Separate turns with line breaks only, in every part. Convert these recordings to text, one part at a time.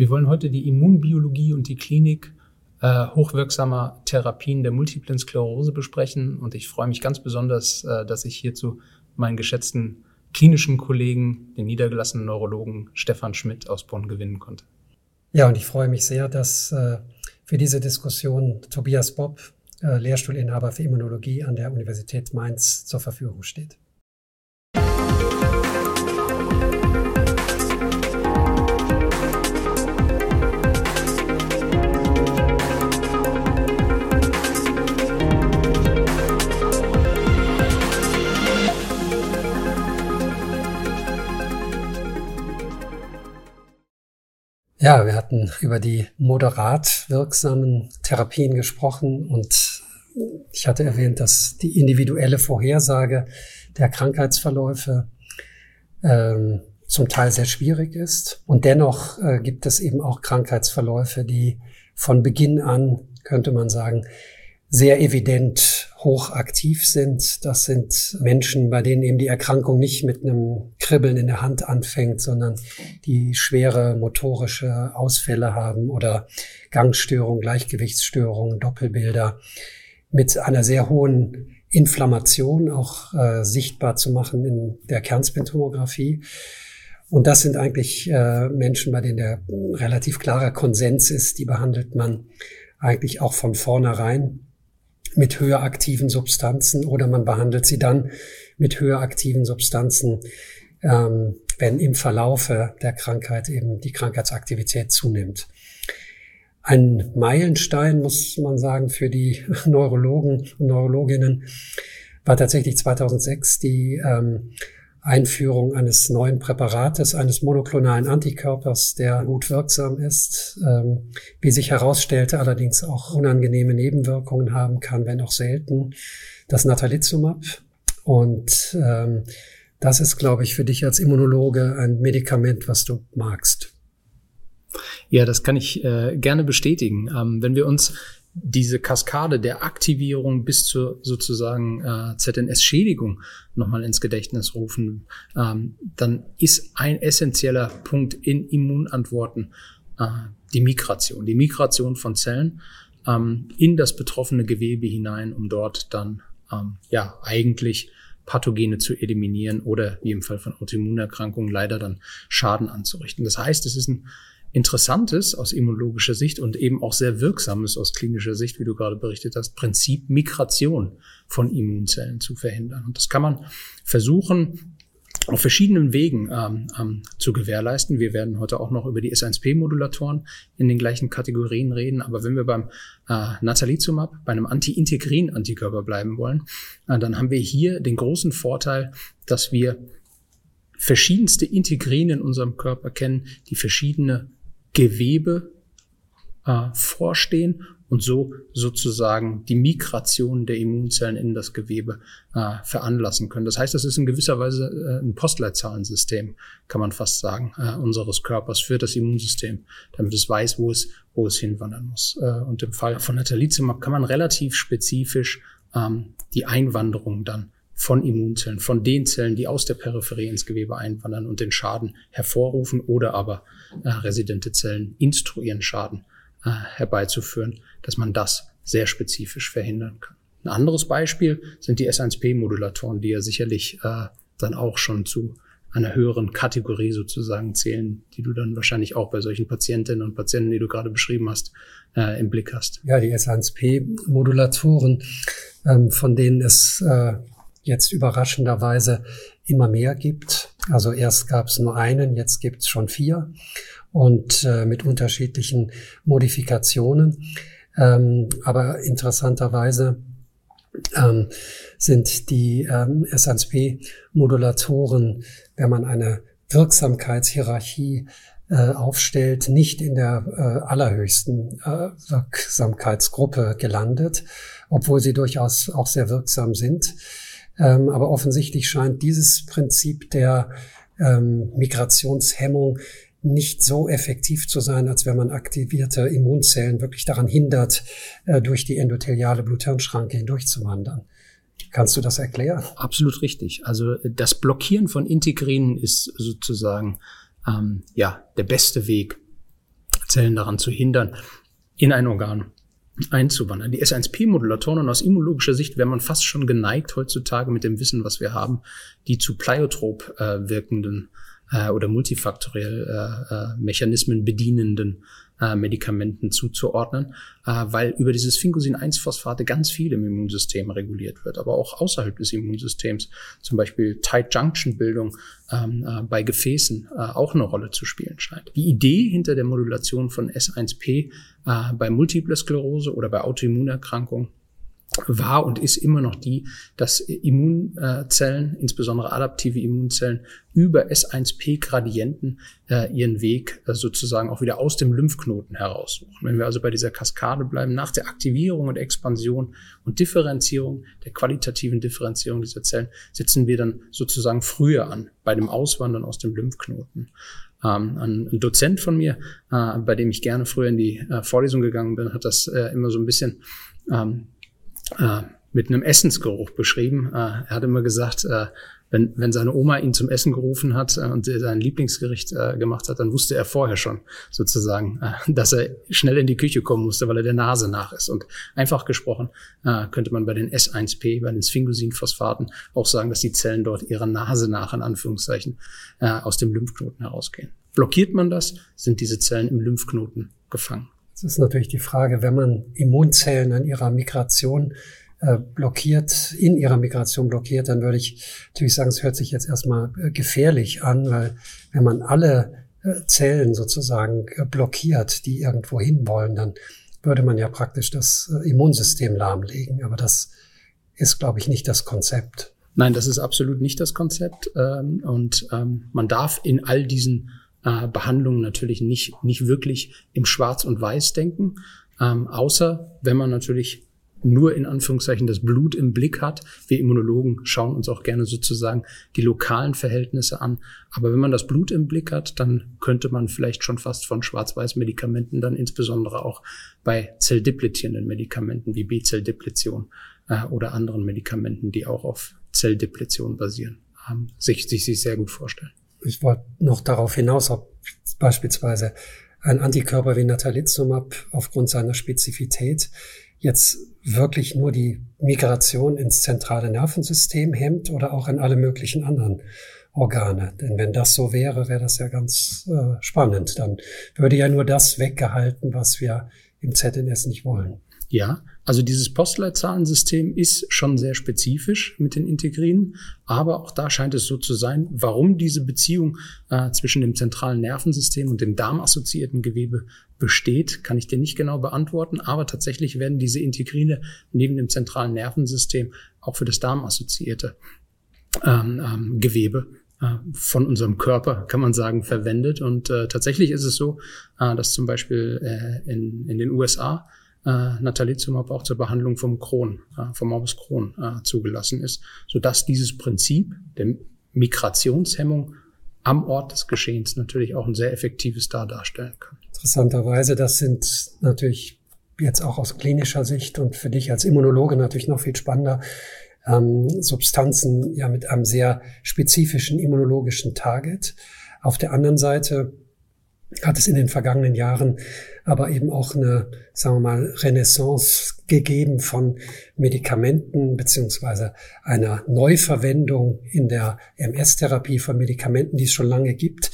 Wir wollen heute die Immunbiologie und die Klinik äh, hochwirksamer Therapien der multiplen Sklerose besprechen. Und ich freue mich ganz besonders, äh, dass ich hierzu meinen geschätzten klinischen Kollegen, den niedergelassenen Neurologen Stefan Schmidt aus Bonn gewinnen konnte.
Ja, und ich freue mich sehr, dass äh, für diese Diskussion Tobias Bob, äh, Lehrstuhlinhaber für Immunologie an der Universität Mainz, zur Verfügung steht. Hatten über die moderat wirksamen Therapien gesprochen und ich hatte erwähnt, dass die individuelle Vorhersage der Krankheitsverläufe ähm, zum Teil sehr schwierig ist. Und dennoch äh, gibt es eben auch Krankheitsverläufe, die von Beginn an, könnte man sagen, sehr evident hochaktiv sind. Das sind Menschen, bei denen eben die Erkrankung nicht mit einem Kribbeln in der Hand anfängt, sondern die schwere motorische Ausfälle haben oder Gangstörungen, Gleichgewichtsstörungen, Doppelbilder mit einer sehr hohen Inflammation auch äh, sichtbar zu machen in der Kernspintomographie. Und das sind eigentlich äh, Menschen, bei denen der relativ klarer Konsens ist, die behandelt man eigentlich auch von vornherein mit höher aktiven Substanzen oder man behandelt sie dann mit höher aktiven Substanzen, ähm, wenn im Verlaufe der Krankheit eben die Krankheitsaktivität zunimmt. Ein Meilenstein, muss man sagen, für die Neurologen und Neurologinnen war tatsächlich 2006 die ähm, Einführung eines neuen Präparates, eines monoklonalen Antikörpers, der gut wirksam ist, ähm, wie sich herausstellte, allerdings auch unangenehme Nebenwirkungen haben kann, wenn auch selten, das Natalizumab. Und ähm, das ist, glaube ich, für dich als Immunologe ein Medikament, was du magst.
Ja, das kann ich äh, gerne bestätigen. Ähm, wenn wir uns diese Kaskade der Aktivierung bis zur sozusagen äh, ZNS-Schädigung nochmal ins Gedächtnis rufen, ähm, dann ist ein essentieller Punkt in Immunantworten äh, die Migration, die Migration von Zellen ähm, in das betroffene Gewebe hinein, um dort dann ähm, ja eigentlich Pathogene zu eliminieren oder wie im Fall von Autoimmunerkrankungen leider dann Schaden anzurichten. Das heißt, es ist ein Interessantes aus immunologischer Sicht und eben auch sehr Wirksames aus klinischer Sicht, wie du gerade berichtet hast, Prinzip Migration von Immunzellen zu verhindern. Und das kann man versuchen, auf verschiedenen Wegen ähm, ähm, zu gewährleisten. Wir werden heute auch noch über die S1P-Modulatoren in den gleichen Kategorien reden. Aber wenn wir beim äh, Natalizumab, bei einem Anti-Integrin-Antikörper bleiben wollen, äh, dann haben wir hier den großen Vorteil, dass wir verschiedenste Integrine in unserem Körper kennen, die verschiedene Gewebe äh, vorstehen und so sozusagen die Migration der Immunzellen in das Gewebe äh, veranlassen können. Das heißt, das ist in gewisser Weise äh, ein Postleitzahlensystem, kann man fast sagen, äh, unseres Körpers für das Immunsystem, damit es weiß, wo es, wo es hinwandern muss. Äh, und im Fall von Natalizumab kann man relativ spezifisch ähm, die Einwanderung dann von Immunzellen, von den Zellen, die aus der Peripherie ins Gewebe einwandern und den Schaden hervorrufen oder aber äh, residente Zellen instruieren, Schaden äh, herbeizuführen, dass man das sehr spezifisch verhindern kann. Ein anderes Beispiel sind die S1P-Modulatoren, die ja sicherlich äh, dann auch schon zu einer höheren Kategorie sozusagen zählen, die du dann wahrscheinlich auch bei solchen Patientinnen und Patienten, die du gerade beschrieben hast, äh, im Blick hast.
Ja, die S1P-Modulatoren, ähm, von denen es äh, jetzt überraschenderweise immer mehr gibt. Also erst gab es nur einen, jetzt gibt es schon vier und äh, mit unterschiedlichen Modifikationen. Ähm, aber interessanterweise ähm, sind die ähm, SNSP-Modulatoren, wenn man eine Wirksamkeitshierarchie äh, aufstellt, nicht in der äh, allerhöchsten äh, Wirksamkeitsgruppe gelandet, obwohl sie durchaus auch sehr wirksam sind. Ähm, aber offensichtlich scheint dieses Prinzip der ähm, Migrationshemmung nicht so effektiv zu sein, als wenn man aktivierte Immunzellen wirklich daran hindert, äh, durch die endotheliale Bluthirnschranke hindurchzuwandern. Kannst du das erklären?
Absolut richtig. Also das Blockieren von Integrinen ist sozusagen ähm, ja der beste Weg, Zellen daran zu hindern, in ein Organ einzuwandern. Die S1P-Modulatoren und aus immunologischer Sicht wäre man fast schon geneigt, heutzutage mit dem Wissen, was wir haben, die zu pleiotrop äh, wirkenden äh, oder multifaktoriell äh, äh, Mechanismen bedienenden äh, Medikamenten zuzuordnen, äh, weil über dieses Fincosin-1-Phosphate ganz viel im Immunsystem reguliert wird, aber auch außerhalb des Immunsystems, zum Beispiel Tight-Junction-Bildung ähm, äh, bei Gefäßen äh, auch eine Rolle zu spielen scheint. Die Idee hinter der Modulation von S1P äh, bei Multiple Sklerose oder bei Autoimmunerkrankungen war und ist immer noch die, dass Immunzellen, insbesondere adaptive Immunzellen, über S1P-Gradienten äh, ihren Weg äh, sozusagen auch wieder aus dem Lymphknoten heraussuchen. Wenn wir also bei dieser Kaskade bleiben, nach der Aktivierung und Expansion und Differenzierung, der qualitativen Differenzierung dieser Zellen, setzen wir dann sozusagen früher an, bei dem Auswandern aus dem Lymphknoten. Ähm, ein Dozent von mir, äh, bei dem ich gerne früher in die äh, Vorlesung gegangen bin, hat das äh, immer so ein bisschen ähm, äh, mit einem Essensgeruch beschrieben. Äh, er hat immer gesagt, äh, wenn, wenn seine Oma ihn zum Essen gerufen hat äh, und sein Lieblingsgericht äh, gemacht hat, dann wusste er vorher schon sozusagen, äh, dass er schnell in die Küche kommen musste, weil er der Nase nach ist. Und einfach gesprochen äh, könnte man bei den S1P, bei den Sphingosine-Phosphaten auch sagen, dass die Zellen dort ihrer Nase nach, in Anführungszeichen, äh, aus dem Lymphknoten herausgehen. Blockiert man das, sind diese Zellen im Lymphknoten gefangen.
Das ist natürlich die Frage, wenn man Immunzellen an ihrer Migration äh, blockiert, in ihrer Migration blockiert, dann würde ich natürlich sagen, es hört sich jetzt erstmal äh, gefährlich an, weil wenn man alle äh, Zellen sozusagen blockiert, die irgendwo hin wollen, dann würde man ja praktisch das Immunsystem lahmlegen. Aber das ist, glaube ich, nicht das Konzept.
Nein, das ist absolut nicht das Konzept. Ähm, und ähm, man darf in all diesen äh, Behandlungen natürlich nicht, nicht wirklich im Schwarz und Weiß denken, ähm, außer wenn man natürlich nur in Anführungszeichen das Blut im Blick hat. Wir Immunologen schauen uns auch gerne sozusagen die lokalen Verhältnisse an. Aber wenn man das Blut im Blick hat, dann könnte man vielleicht schon fast von Schwarz-Weiß-Medikamenten dann insbesondere auch bei zelldepletierenden Medikamenten wie B-Zelldepletion äh, oder anderen Medikamenten, die auch auf Zelldepletion basieren, ähm, sich, sich, sich sehr gut vorstellen
ich wollte noch darauf hinaus, ob beispielsweise ein Antikörper wie Natalizumab aufgrund seiner Spezifität jetzt wirklich nur die Migration ins zentrale Nervensystem hemmt oder auch in alle möglichen anderen Organe. Denn wenn das so wäre, wäre das ja ganz äh, spannend. Dann würde ja nur das weggehalten, was wir im ZNS nicht wollen.
Ja, also dieses Postleitzahlen-System ist schon sehr spezifisch mit den Integrinen, aber auch da scheint es so zu sein, warum diese Beziehung äh, zwischen dem zentralen Nervensystem und dem darmassoziierten Gewebe besteht, kann ich dir nicht genau beantworten, aber tatsächlich werden diese Integrine neben dem zentralen Nervensystem auch für das darmassoziierte ähm, ähm, Gewebe äh, von unserem Körper, kann man sagen, verwendet. Und äh, tatsächlich ist es so, äh, dass zum Beispiel äh, in, in den USA äh, Natalizumab auch zur Behandlung vom Crohn, äh, vom Morbus Crohn äh, zugelassen ist, sodass dieses Prinzip der Migrationshemmung am Ort des Geschehens natürlich auch ein sehr effektives da darstellen kann.
Interessanterweise, das sind natürlich jetzt auch aus klinischer Sicht und für dich als Immunologe natürlich noch viel spannender, ähm, Substanzen ja mit einem sehr spezifischen immunologischen Target. Auf der anderen Seite hat es in den vergangenen Jahren aber eben auch eine, sagen wir mal, Renaissance gegeben von Medikamenten beziehungsweise einer Neuverwendung in der MS-Therapie von Medikamenten, die es schon lange gibt,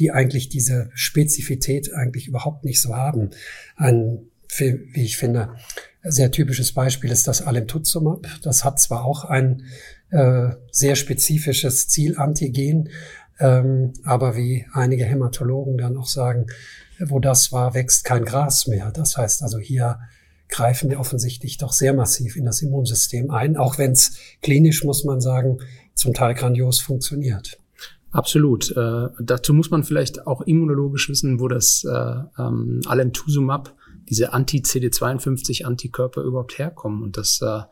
die eigentlich diese Spezifität eigentlich überhaupt nicht so haben. Ein, wie ich finde, sehr typisches Beispiel ist das Alemtuzumab. Das hat zwar auch ein äh, sehr spezifisches Zielantigen, ähm, aber wie einige Hämatologen dann auch sagen, wo das war, wächst kein Gras mehr. Das heißt also, hier greifen wir offensichtlich doch sehr massiv in das Immunsystem ein, auch wenn es klinisch, muss man sagen, zum Teil grandios funktioniert.
Absolut. Äh, dazu muss man vielleicht auch immunologisch wissen, wo das äh, ähm, Alemtuzumab, diese Anti-CD52-Antikörper überhaupt herkommen. Und das äh,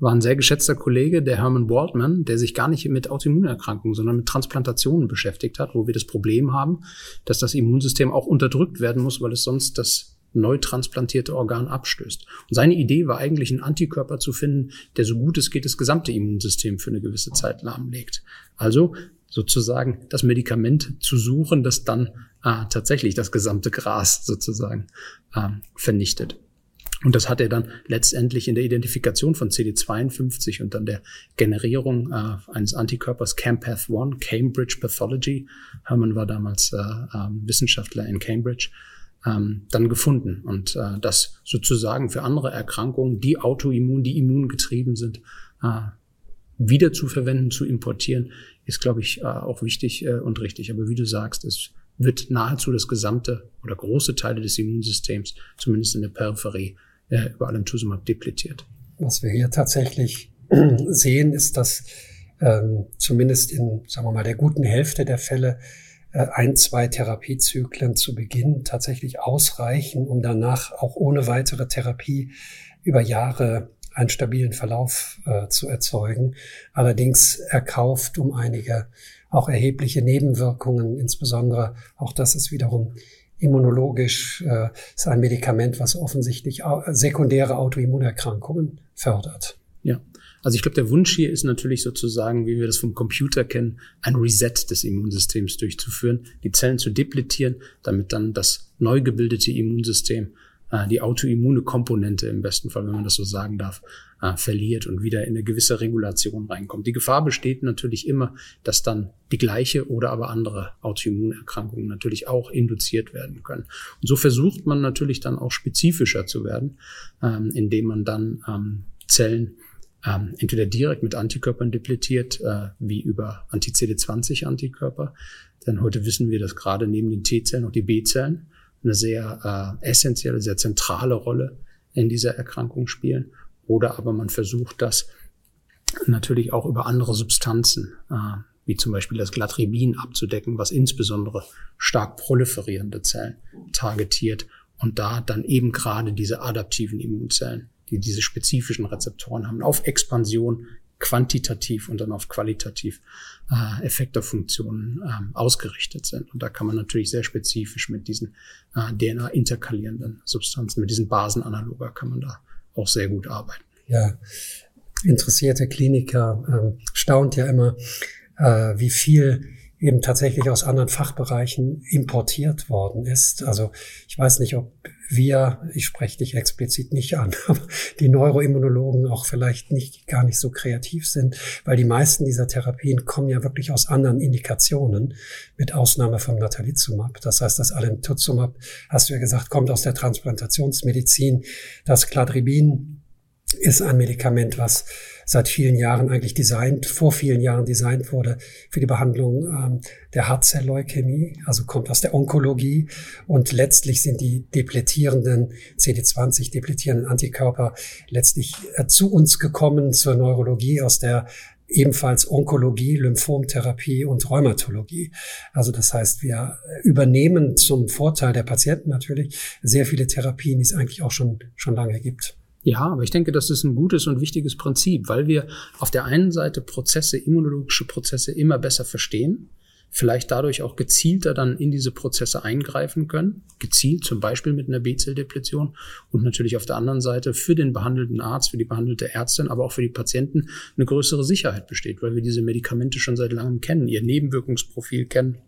war ein sehr geschätzter Kollege, der Herman Waldman, der sich gar nicht mit Autoimmunerkrankungen, sondern mit Transplantationen beschäftigt hat, wo wir das Problem haben, dass das Immunsystem auch unterdrückt werden muss, weil es sonst das neu transplantierte Organ abstößt. Und seine Idee war eigentlich, einen Antikörper zu finden, der so gut es geht das gesamte Immunsystem für eine gewisse Zeit lahmlegt. Also sozusagen das Medikament zu suchen, das dann äh, tatsächlich das gesamte Gras sozusagen äh, vernichtet. Und das hat er dann letztendlich in der Identifikation von CD52 und dann der Generierung äh, eines Antikörpers CAMPATH1, Cambridge Pathology, Hermann war damals äh, äh, Wissenschaftler in Cambridge, ähm, dann gefunden. Und äh, das sozusagen für andere Erkrankungen, die autoimmun, die immungetrieben sind, äh, wieder zu verwenden, zu importieren, ist, glaube ich, äh, auch wichtig äh, und richtig. Aber wie du sagst, es wird nahezu das gesamte oder große Teile des Immunsystems, zumindest in der Peripherie, äh, über Alemtuzumab depletiert.
Was wir hier tatsächlich sehen, ist, dass ähm, zumindest in, sagen wir mal, der guten Hälfte der Fälle äh, ein, zwei Therapiezyklen zu Beginn tatsächlich ausreichen, um danach auch ohne weitere Therapie über Jahre einen stabilen Verlauf äh, zu erzeugen. Allerdings erkauft um einige auch erhebliche Nebenwirkungen, insbesondere auch das ist wiederum immunologisch, äh, ist ein Medikament, was offensichtlich sekundäre Autoimmunerkrankungen fördert.
Ja. Also ich glaube, der Wunsch hier ist natürlich sozusagen, wie wir das vom Computer kennen, ein Reset des Immunsystems durchzuführen, die Zellen zu depletieren, damit dann das neu gebildete Immunsystem äh, die autoimmune Komponente im besten Fall, wenn man das so sagen darf, äh, verliert und wieder in eine gewisse Regulation reinkommt. Die Gefahr besteht natürlich immer, dass dann die gleiche oder aber andere Autoimmunerkrankungen natürlich auch induziert werden können. Und so versucht man natürlich dann auch spezifischer zu werden, ähm, indem man dann ähm, Zellen ähm, entweder direkt mit Antikörpern depletiert, äh, wie über Anti-CD20-Antikörper. Denn heute wissen wir, dass gerade neben den T-Zellen auch die B-Zellen eine sehr äh, essentielle, sehr zentrale Rolle in dieser Erkrankung spielen. Oder aber man versucht das natürlich auch über andere Substanzen, äh, wie zum Beispiel das Glatribin abzudecken, was insbesondere stark proliferierende Zellen targetiert und da dann eben gerade diese adaptiven Immunzellen, die diese spezifischen Rezeptoren haben, auf Expansion quantitativ und dann auf qualitativ äh, Effektorfunktionen ähm, ausgerichtet sind. Und da kann man natürlich sehr spezifisch mit diesen äh, DNA-interkalierenden Substanzen, mit diesen Basenanaloga kann man da auch sehr gut arbeiten.
Ja, interessierte Kliniker ähm, staunt ja immer, äh, wie viel eben tatsächlich aus anderen Fachbereichen importiert worden ist. Also ich weiß nicht, ob wir, ich spreche dich explizit nicht an, aber die Neuroimmunologen auch vielleicht nicht gar nicht so kreativ sind, weil die meisten dieser Therapien kommen ja wirklich aus anderen Indikationen, mit Ausnahme vom Natalizumab. Das heißt, das Alemtuzumab, hast du ja gesagt, kommt aus der Transplantationsmedizin. Das Cladribin ist ein Medikament, was seit vielen Jahren eigentlich designt, vor vielen Jahren designt wurde für die Behandlung ähm, der Hartzellleukämie, also kommt aus der Onkologie und letztlich sind die depletierenden CD20 depletierenden Antikörper letztlich äh, zu uns gekommen zur Neurologie aus der ebenfalls Onkologie, Lymphomtherapie und Rheumatologie. Also das heißt, wir übernehmen zum Vorteil der Patienten natürlich sehr viele Therapien, die es eigentlich auch schon, schon lange gibt.
Ja, aber ich denke, das ist ein gutes und wichtiges Prinzip, weil wir auf der einen Seite Prozesse, immunologische Prozesse immer besser verstehen, vielleicht dadurch auch gezielter dann in diese Prozesse eingreifen können, gezielt zum Beispiel mit einer B-Zell-Depletion und natürlich auf der anderen Seite für den behandelten Arzt, für die behandelte Ärztin, aber auch für die Patienten eine größere Sicherheit besteht, weil wir diese Medikamente schon seit langem kennen, ihr Nebenwirkungsprofil kennen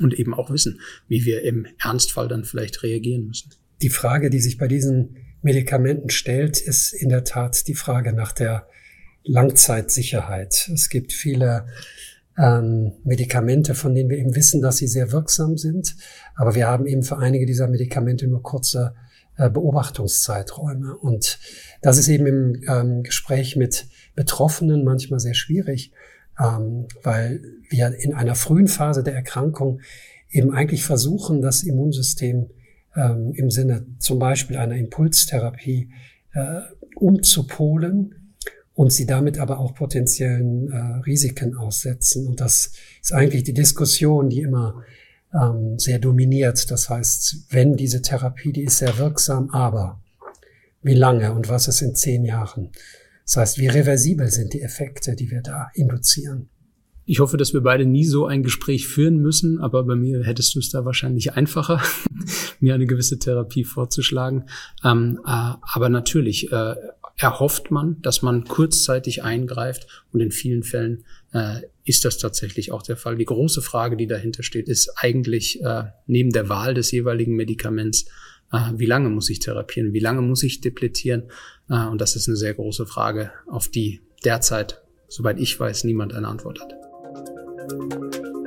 und eben auch wissen, wie wir im Ernstfall dann vielleicht reagieren müssen.
Die Frage, die sich bei diesen Medikamenten stellt, ist in der Tat die Frage nach der Langzeitsicherheit. Es gibt viele ähm, Medikamente, von denen wir eben wissen, dass sie sehr wirksam sind, aber wir haben eben für einige dieser Medikamente nur kurze äh, Beobachtungszeiträume. Und das ist eben im ähm, Gespräch mit Betroffenen manchmal sehr schwierig, ähm, weil wir in einer frühen Phase der Erkrankung eben eigentlich versuchen, das Immunsystem ähm, im Sinne zum Beispiel einer Impulstherapie äh, umzupolen und sie damit aber auch potenziellen äh, Risiken aussetzen. Und das ist eigentlich die Diskussion, die immer ähm, sehr dominiert. Das heißt, wenn diese Therapie, die ist sehr wirksam, aber wie lange und was ist in zehn Jahren? Das heißt, wie reversibel sind die Effekte, die wir da induzieren?
Ich hoffe, dass wir beide nie so ein Gespräch führen müssen, aber bei mir hättest du es da wahrscheinlich einfacher, mir eine gewisse Therapie vorzuschlagen. Ähm, äh, aber natürlich äh, erhofft man, dass man kurzzeitig eingreift und in vielen Fällen äh, ist das tatsächlich auch der Fall. Die große Frage, die dahinter steht, ist eigentlich äh, neben der Wahl des jeweiligen Medikaments, äh, wie lange muss ich therapieren, wie lange muss ich depletieren? Äh, und das ist eine sehr große Frage, auf die derzeit, soweit ich weiß, niemand eine Antwort hat. Thank you.